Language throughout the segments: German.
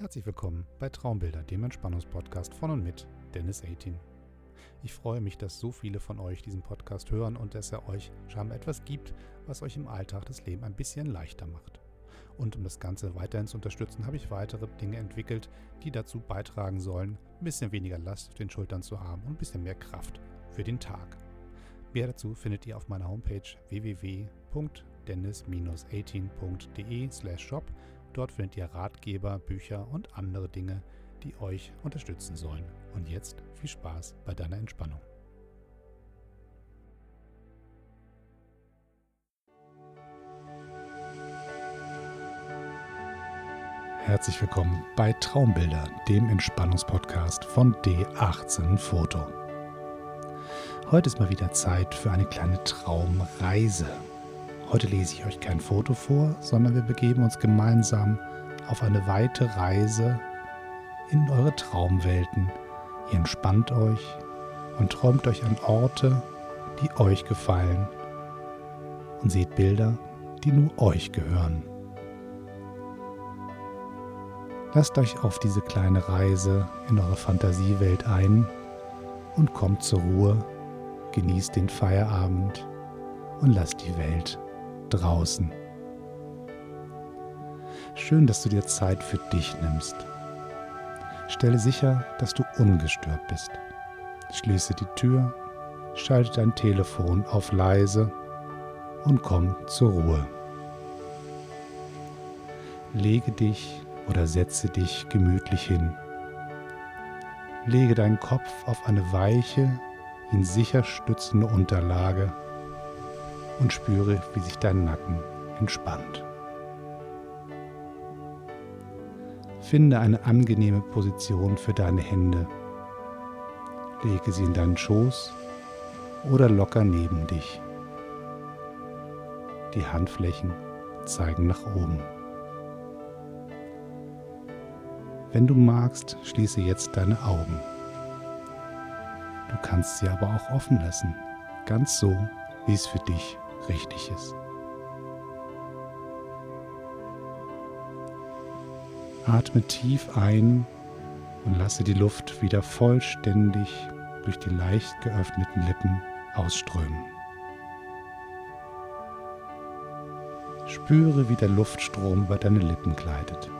Herzlich willkommen bei Traumbilder, dem Entspannungspodcast von und mit Dennis 18. Ich freue mich, dass so viele von euch diesen Podcast hören und dass er euch scheinbar etwas gibt, was euch im Alltag das Leben ein bisschen leichter macht. Und um das Ganze weiterhin zu unterstützen, habe ich weitere Dinge entwickelt, die dazu beitragen sollen, ein bisschen weniger Last auf den Schultern zu haben und ein bisschen mehr Kraft für den Tag. Mehr dazu findet ihr auf meiner Homepage www.dennis-18.de/shop Dort findet ihr Ratgeber, Bücher und andere Dinge, die euch unterstützen sollen. Und jetzt viel Spaß bei deiner Entspannung. Herzlich willkommen bei Traumbilder, dem Entspannungspodcast von D18 Foto. Heute ist mal wieder Zeit für eine kleine Traumreise. Heute lese ich euch kein Foto vor, sondern wir begeben uns gemeinsam auf eine weite Reise in eure Traumwelten. Ihr entspannt euch und träumt euch an Orte, die euch gefallen und seht Bilder, die nur euch gehören. Lasst euch auf diese kleine Reise in eure Fantasiewelt ein und kommt zur Ruhe, genießt den Feierabend und lasst die Welt draußen. Schön, dass du dir Zeit für dich nimmst. Stelle sicher, dass du ungestört bist. Schließe die Tür, schalte dein Telefon auf leise und komm zur Ruhe. Lege dich oder setze dich gemütlich hin. Lege deinen Kopf auf eine weiche, ihn sicher stützende Unterlage und spüre, wie sich dein Nacken entspannt. Finde eine angenehme Position für deine Hände. Lege sie in deinen Schoß oder locker neben dich. Die Handflächen zeigen nach oben. Wenn du magst, schließe jetzt deine Augen. Du kannst sie aber auch offen lassen, ganz so, wie es für dich richtig ist. Atme tief ein und lasse die Luft wieder vollständig durch die leicht geöffneten Lippen ausströmen. Spüre, wie der Luftstrom über deine Lippen gleitet.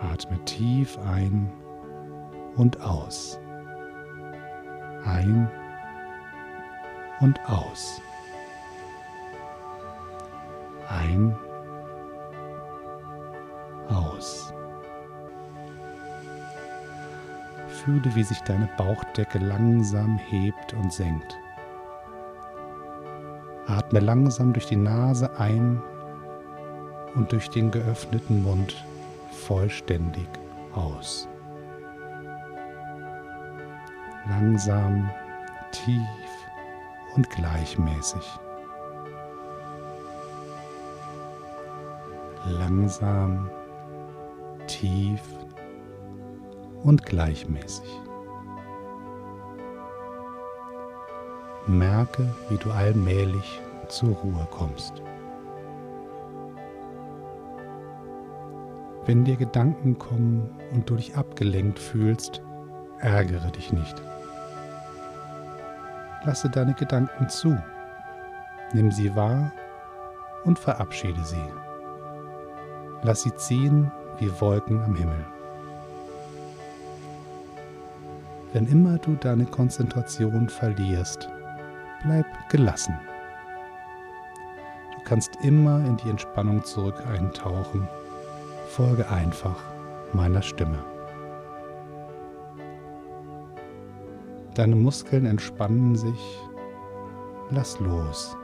Atme tief ein und aus. Ein und aus. Ein, aus. Fühle, wie sich deine Bauchdecke langsam hebt und senkt. Atme langsam durch die Nase ein und durch den geöffneten Mund vollständig aus. Langsam, tief und gleichmäßig. Langsam, tief und gleichmäßig. Merke, wie du allmählich zur Ruhe kommst. Wenn dir Gedanken kommen und du dich abgelenkt fühlst, ärgere dich nicht. Lasse deine Gedanken zu, nimm sie wahr und verabschiede sie. Lass sie ziehen wie Wolken am Himmel. Wenn immer du deine Konzentration verlierst, bleib gelassen. Du kannst immer in die Entspannung zurück eintauchen. Folge einfach meiner Stimme. Deine Muskeln entspannen sich. Lass los.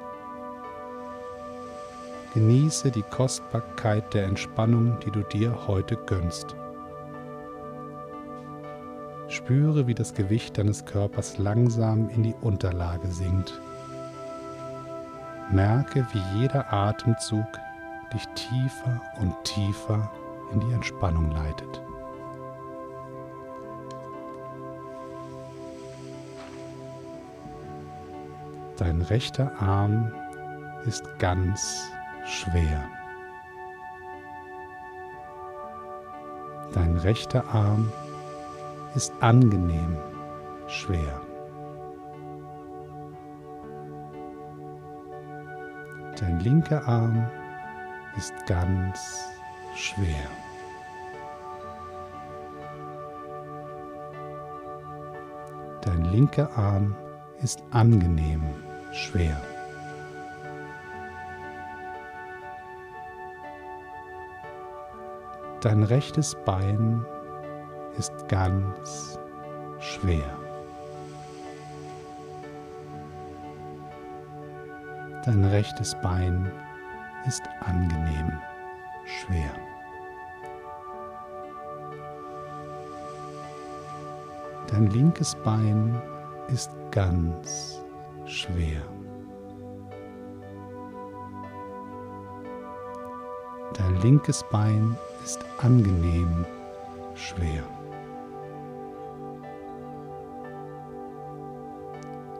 Genieße die Kostbarkeit der Entspannung, die du dir heute gönnst. Spüre, wie das Gewicht deines Körpers langsam in die Unterlage sinkt. Merke, wie jeder Atemzug dich tiefer und tiefer in die Entspannung leitet. Dein rechter Arm ist ganz schwer. Dein rechter Arm ist angenehm schwer. Dein linker Arm ist ganz schwer. Dein linker Arm ist angenehm schwer. Dein rechtes Bein ist ganz schwer. Dein rechtes Bein ist angenehm schwer. Dein linkes Bein ist ganz schwer. Dein linkes Bein ist angenehm schwer.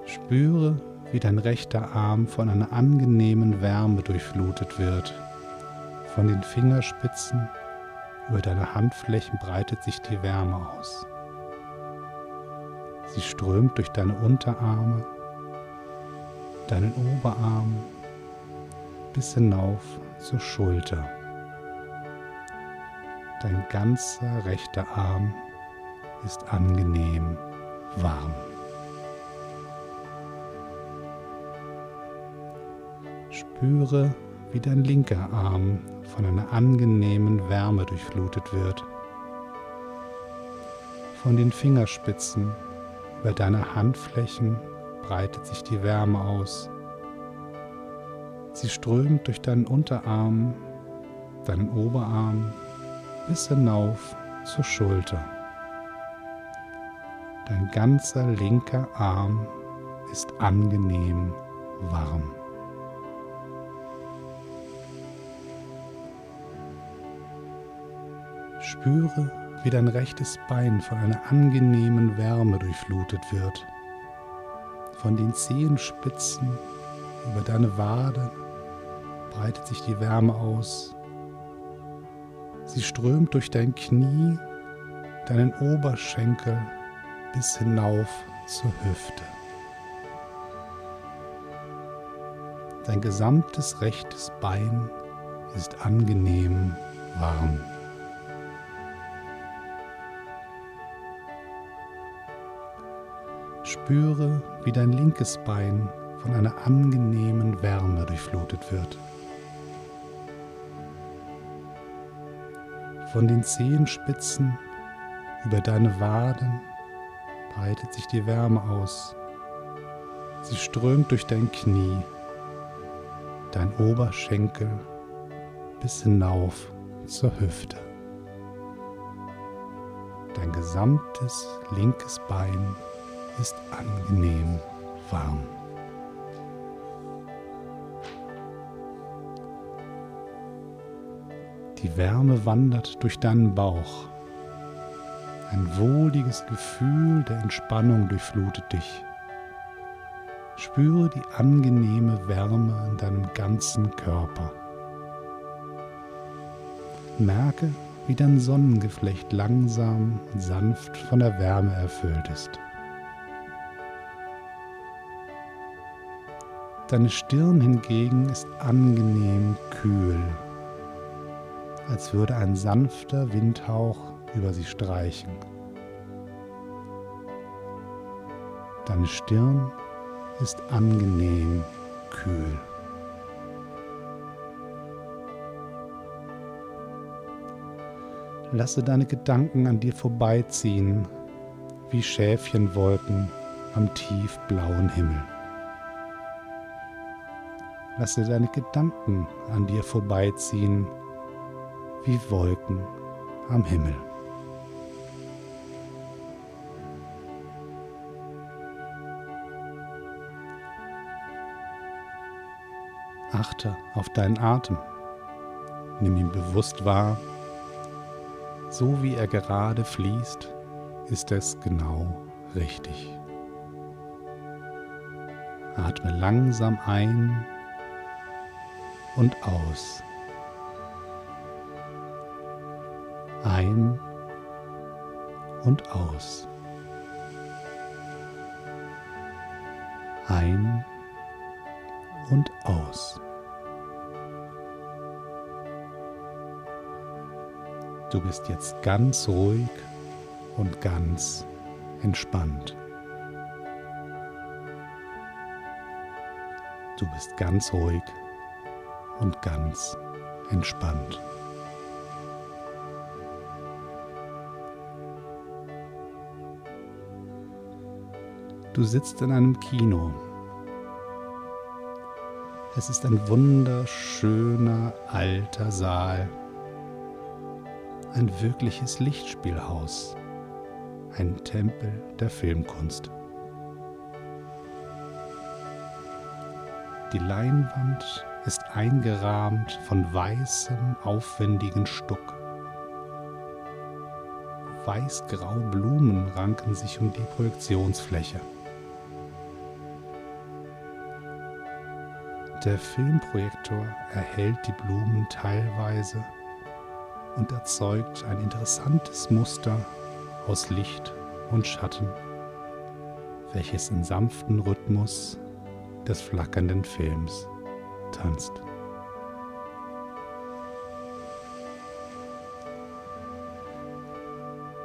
Spüre, wie dein rechter Arm von einer angenehmen Wärme durchflutet wird. Von den Fingerspitzen über deine Handflächen breitet sich die Wärme aus. Sie strömt durch deine Unterarme, deinen Oberarm bis hinauf zur Schulter. Dein ganzer rechter Arm ist angenehm warm. Spüre, wie dein linker Arm von einer angenehmen Wärme durchflutet wird. Von den Fingerspitzen über deine Handflächen breitet sich die Wärme aus. Sie strömt durch deinen Unterarm, deinen Oberarm bis hinauf zur Schulter. Dein ganzer linker Arm ist angenehm warm. Spüre, wie dein rechtes Bein von einer angenehmen Wärme durchflutet wird. Von den Zehenspitzen über deine Wade breitet sich die Wärme aus. Sie strömt durch dein Knie, deinen Oberschenkel bis hinauf zur Hüfte. Dein gesamtes rechtes Bein ist angenehm warm. Spüre, wie dein linkes Bein von einer angenehmen Wärme durchflutet wird. Von den Zehenspitzen über deine Waden breitet sich die Wärme aus. Sie strömt durch dein Knie, dein Oberschenkel bis hinauf zur Hüfte. Dein gesamtes linkes Bein ist angenehm warm. Die Wärme wandert durch deinen Bauch. Ein wohliges Gefühl der Entspannung durchflutet dich. Spüre die angenehme Wärme in deinem ganzen Körper. Merke, wie dein Sonnengeflecht langsam und sanft von der Wärme erfüllt ist. Deine Stirn hingegen ist angenehm kühl, als würde ein sanfter Windhauch über sie streichen. Deine Stirn ist angenehm kühl. Lasse deine Gedanken an dir vorbeiziehen, wie Schäfchenwolken am tiefblauen Himmel. Lasse deine Gedanken an dir vorbeiziehen wie Wolken am Himmel. Achte auf deinen Atem. Nimm ihn bewusst wahr. So wie er gerade fließt, ist es genau richtig. Atme langsam ein und aus. Und aus. Ein und aus. Du bist jetzt ganz ruhig und ganz entspannt. Du bist ganz ruhig und ganz entspannt. Du sitzt in einem Kino. Es ist ein wunderschöner alter Saal. Ein wirkliches Lichtspielhaus. Ein Tempel der Filmkunst. Die Leinwand ist eingerahmt von weißem, aufwendigen Stuck. Weißgraue Blumen ranken sich um die Projektionsfläche. Der Filmprojektor erhält die Blumen teilweise und erzeugt ein interessantes Muster aus Licht und Schatten, welches in sanften Rhythmus des flackernden Films tanzt.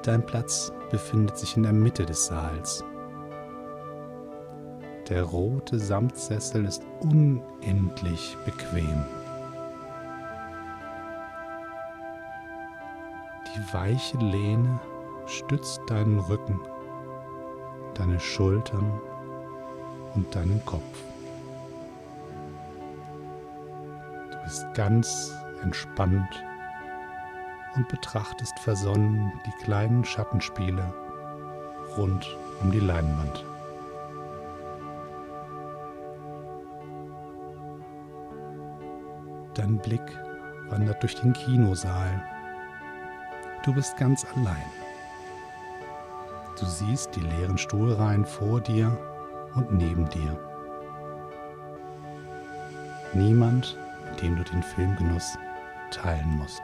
Dein Platz befindet sich in der Mitte des Saals. Der rote Samtsessel ist unendlich bequem. Die weiche Lehne stützt deinen Rücken, deine Schultern und deinen Kopf. bist ganz entspannt und betrachtest versonnen die kleinen Schattenspiele rund um die Leinwand. Dein Blick wandert durch den Kinosaal. Du bist ganz allein. Du siehst die leeren Stuhlreihen vor dir und neben dir. Niemand dem du den Filmgenuss teilen musst.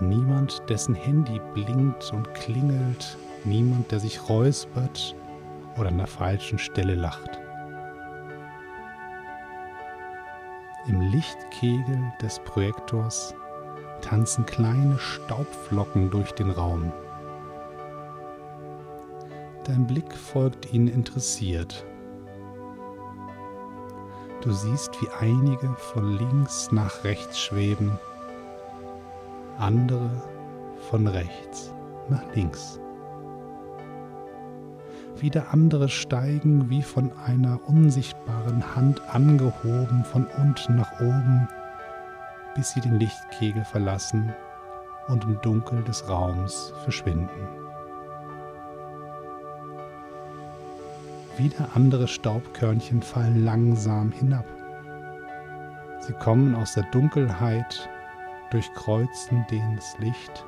Niemand, dessen Handy blinkt und klingelt, niemand, der sich räuspert oder an der falschen Stelle lacht. Im Lichtkegel des Projektors tanzen kleine Staubflocken durch den Raum. Dein Blick folgt ihnen interessiert Du siehst, wie einige von links nach rechts schweben, andere von rechts nach links. Wieder andere steigen wie von einer unsichtbaren Hand angehoben von unten nach oben, bis sie den Lichtkegel verlassen und im Dunkel des Raums verschwinden. Wieder andere Staubkörnchen fallen langsam hinab. Sie kommen aus der Dunkelheit, durchkreuzen das Licht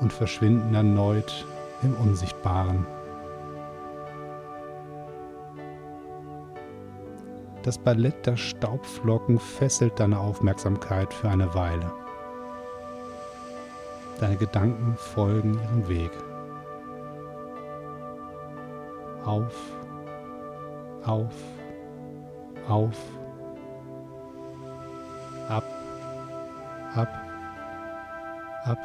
und verschwinden erneut im Unsichtbaren. Das Ballett der Staubflocken fesselt deine Aufmerksamkeit für eine Weile. Deine Gedanken folgen ihrem Weg auf, auf, auf, ab, ab, ab,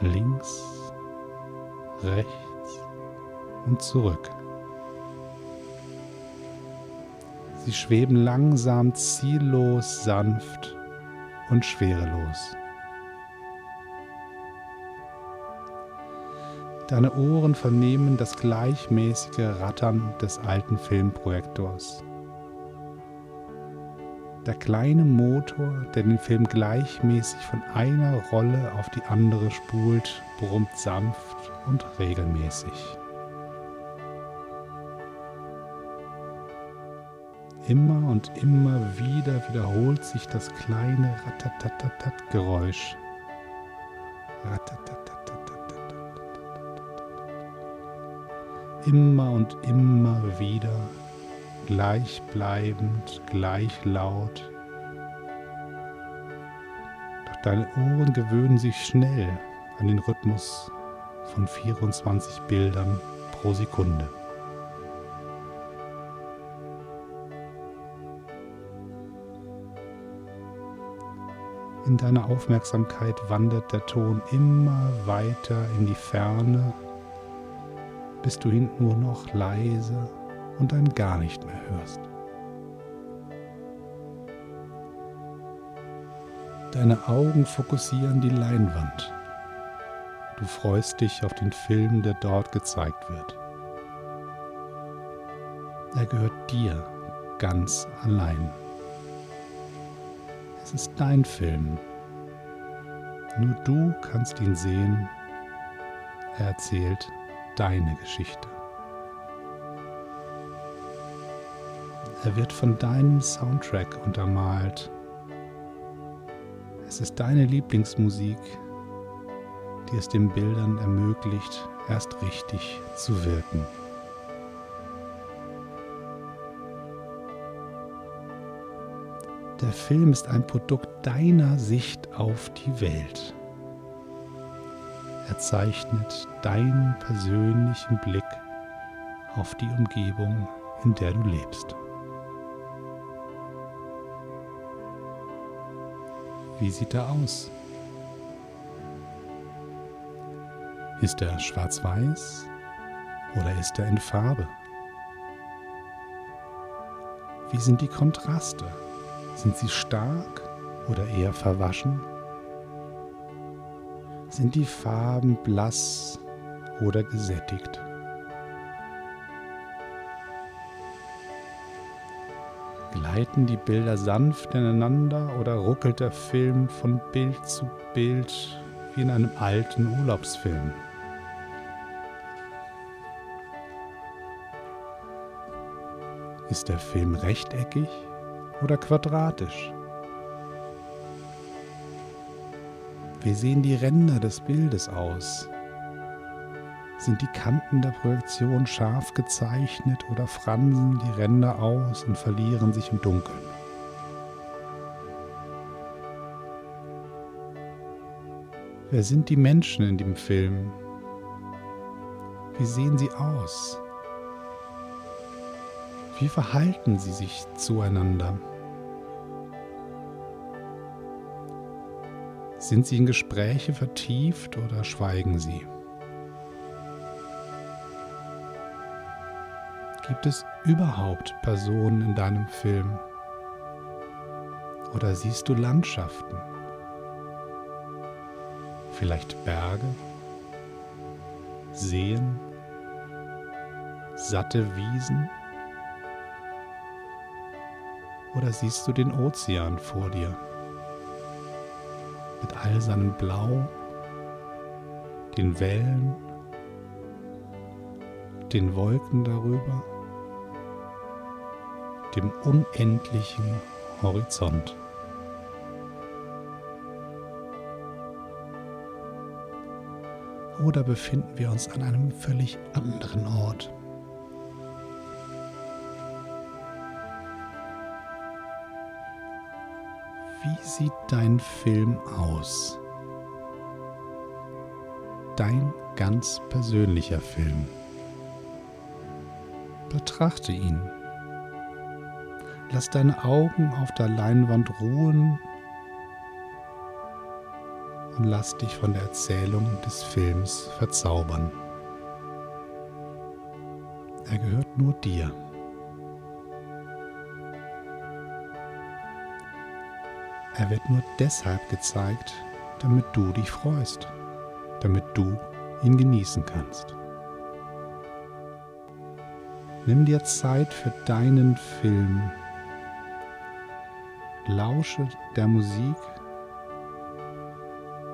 links, rechts und zurück. Sie schweben langsam, ziellos, sanft und schwerelos. Deine Ohren vernehmen das gleichmäßige Rattern des alten Filmprojektors. Der kleine Motor, der den Film gleichmäßig von einer Rolle auf die andere spult, brummt sanft und regelmäßig. Immer und immer wieder wiederholt sich das kleine Ratatatatat-Geräusch. Ratatatat. immer und immer wieder gleichbleibend, gleich laut, Deine Ohren gewöhnen sich schnell an den Rhythmus von 24 Bildern pro Sekunde. In deiner Aufmerksamkeit wandert der Ton immer weiter in die Ferne, bis du ihn nur noch leise und dann gar nicht mehr hörst. Deine Augen fokussieren die Leinwand. Du freust dich auf den Film, der dort gezeigt wird. Er gehört dir ganz allein. Es ist dein Film. Nur du kannst ihn sehen. Er erzählt deine Geschichte. Er wird von deinem Soundtrack untermalt. Es ist deine Lieblingsmusik, die es den Bildern ermöglicht, erst richtig zu wirken. Der Film ist ein Produkt deiner Sicht auf die Welt. Er zeichnet deinen persönlichen Blick auf die Umgebung, in der du lebst. Wie sieht er aus? Ist er schwarz-weiß oder ist er in Farbe? Wie sind die Kontraste? Sind sie stark oder eher verwaschen? Sind die Farben blass oder gesättigt? Gleiten die Bilder sanft ineinander oder ruckelt der Film von Bild zu Bild wie in einem alten Urlaubsfilm? Ist der Film rechteckig oder quadratisch? Wie sehen die Ränder des Bildes aus? Sind die Kanten der Projektion scharf gezeichnet oder fransen die Ränder aus und verlieren sich im Dunkeln? Wer sind die Menschen in dem Film? Wie sehen sie aus? Wie verhalten sie sich zueinander? Sind sie in Gespräche vertieft oder schweigen sie? Gibt es überhaupt Personen in deinem Film? Oder siehst du Landschaften? Vielleicht Berge? Seen? Satte Wiesen? Oder siehst du den Ozean vor dir? Mit all seinem Blau, den Wellen, den Wolken darüber, dem unendlichen Horizont. Oder befinden wir uns an einem völlig anderen Ort? Wie sieht dein Film aus? Dein ganz persönlicher Film. Betrachte ihn. Lass deine Augen auf der Leinwand ruhen und lass dich von der Erzählung des Films verzaubern. Er gehört nur dir. Er wird nur deshalb gezeigt, damit du dich freust, damit du ihn genießen kannst. Nimm dir Zeit für deinen Film. Lausche der Musik.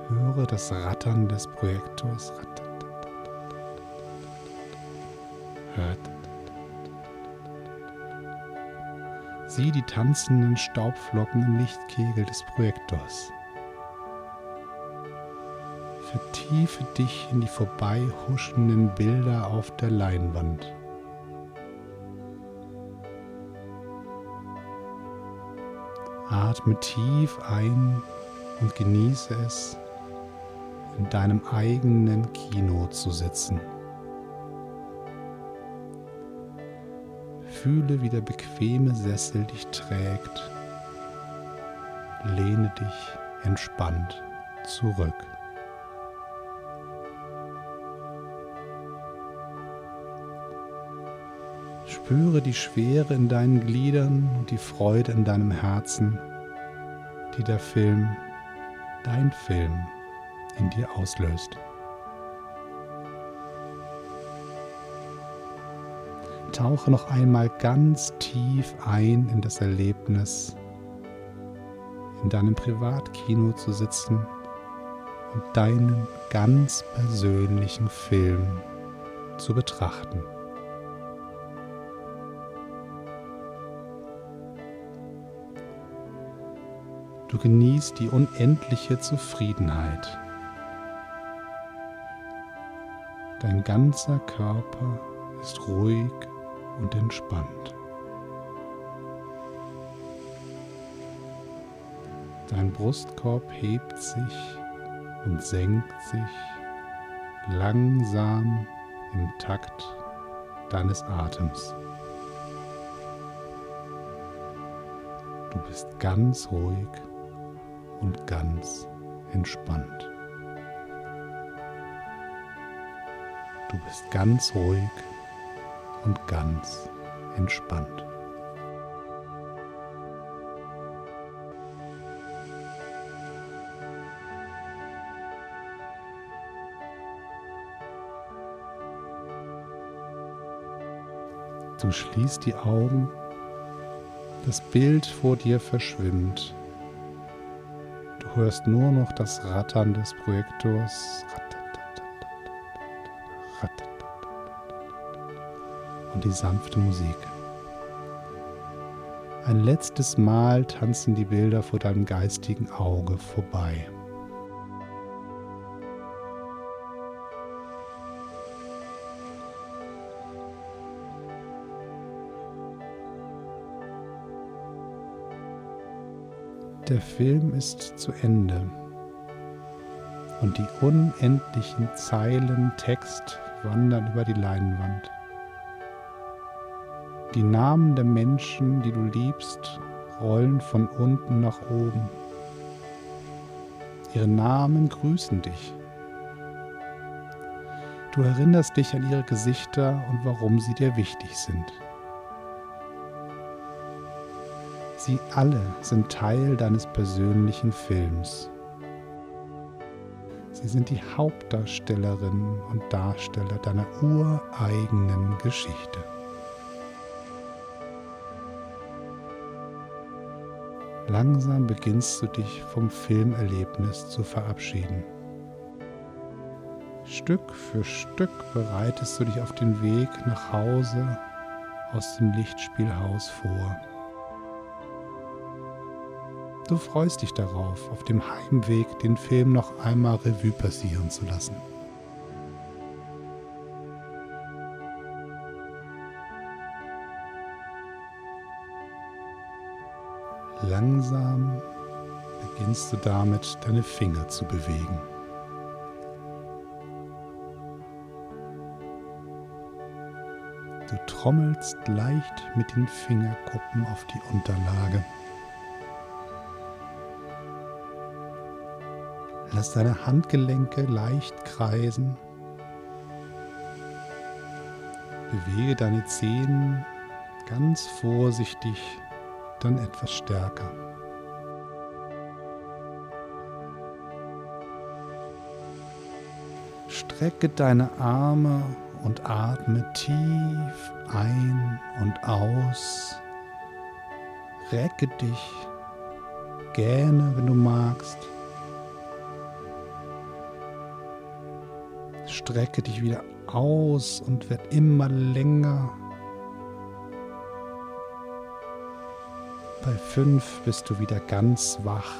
Höre das Rattern des Projektors. Hört Sieh die tanzenden Staubflocken im Lichtkegel des Projektors. Vertiefe dich in die vorbeihuschenden Bilder auf der Leinwand. Atme tief ein und genieße es, in deinem eigenen Kino zu sitzen. Fühle, wie der bequeme Sessel dich trägt. Lehne dich entspannt zurück. Spüre die Schwere in deinen Gliedern und die Freude in deinem Herzen, die der Film, dein Film, in dir auslöst. Tauche noch einmal ganz tief ein in das Erlebnis, in deinem Privatkino zu sitzen und deinen ganz persönlichen Film zu betrachten. Du genießt die unendliche Zufriedenheit. Dein ganzer Körper ist ruhig und entspannt. Dein Brustkorb hebt sich und senkt sich langsam im Takt deines Atems. Du bist ganz ruhig und ganz entspannt. Du bist ganz ruhig und ganz entspannt. Du schließt die Augen, das Bild vor dir verschwimmt hörst nur noch das Rattern des Projektors und die sanfte Musik. Ein letztes Mal tanzen die Bilder vor deinem geistigen Auge vorbei. Der Film ist zu Ende und die unendlichen Zeilen Text wandern über die Leinwand. Die Namen der Menschen, die du liebst, rollen von unten nach oben. Ihre Namen grüßen dich. Du erinnerst dich an ihre Gesichter und warum sie dir wichtig sind. Sie alle sind Teil deines persönlichen Films. Sie sind die Hauptdarstellerinnen und Darsteller deiner ureigenen Geschichte. Langsam beginnst du dich vom Filmerlebnis zu verabschieden. Stück für Stück bereitest du dich auf den Weg nach Hause aus dem Lichtspielhaus vor. Du freust dich darauf, auf dem Heimweg den Film noch einmal Revue passieren zu lassen. Langsam beginnst du damit, deine Finger zu bewegen. Du trommelst leicht mit den Fingerkuppen auf die Unterlage. Lass deine Handgelenke leicht kreisen. Bewege deine Zehen ganz vorsichtig, dann etwas stärker. Strecke deine Arme und atme tief ein und aus. Recke dich, gähne, wenn du magst. Strecke dich wieder aus und wird immer länger. Bei fünf bist du wieder ganz wach,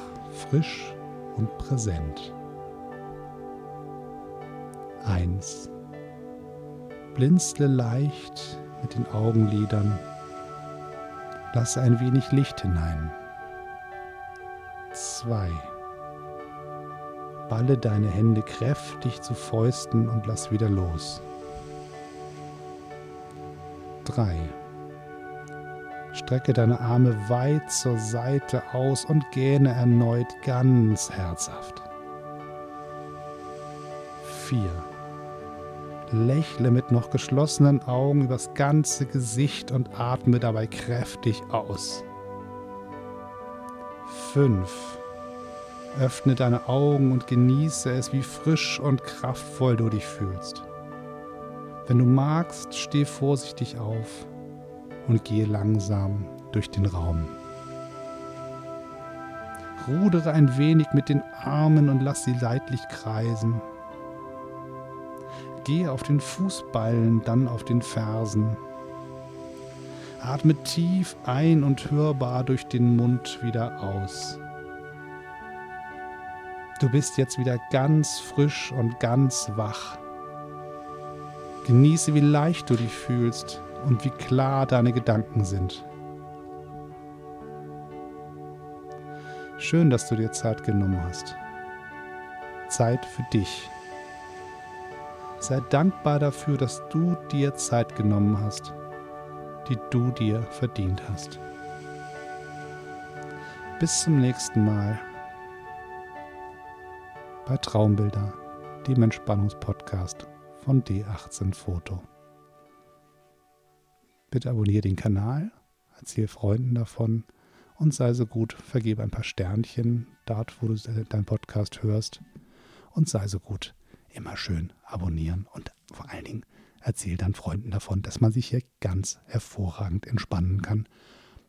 frisch und präsent. Eins. Blinzle leicht mit den Augenlidern. Lasse ein wenig Licht hinein. Zwei. Balle deine Hände kräftig zu Fäusten und lass wieder los. 3. Strecke deine Arme weit zur Seite aus und gähne erneut ganz herzhaft. 4. Lächle mit noch geschlossenen Augen übers ganze Gesicht und atme dabei kräftig aus. 5. Öffne deine Augen und genieße es, wie frisch und kraftvoll du dich fühlst. Wenn du magst, steh vorsichtig auf und gehe langsam durch den Raum. Rudere ein wenig mit den Armen und lass sie leidlich kreisen. Gehe auf den Fußballen, dann auf den Fersen. Atme tief ein und hörbar durch den Mund wieder aus. Du bist jetzt wieder ganz frisch und ganz wach. Genieße, wie leicht du dich fühlst und wie klar deine Gedanken sind. Schön, dass du dir Zeit genommen hast. Zeit für dich. Sei dankbar dafür, dass du dir Zeit genommen hast, die du dir verdient hast. Bis zum nächsten Mal bei Traumbilder, dem Entspannungspodcast von D18 Foto. Bitte abonniere den Kanal, erzähl Freunden davon und sei so gut, vergebe ein paar Sternchen dort, wo du deinen Podcast hörst und sei so gut, immer schön abonnieren und vor allen Dingen erzähl dann Freunden davon, dass man sich hier ganz hervorragend entspannen kann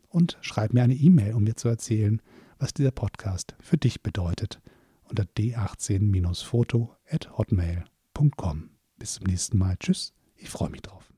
und schreib mir eine E-Mail, um mir zu erzählen, was dieser Podcast für dich bedeutet unter d18-foto at hotmail.com. Bis zum nächsten Mal. Tschüss, ich freue mich drauf.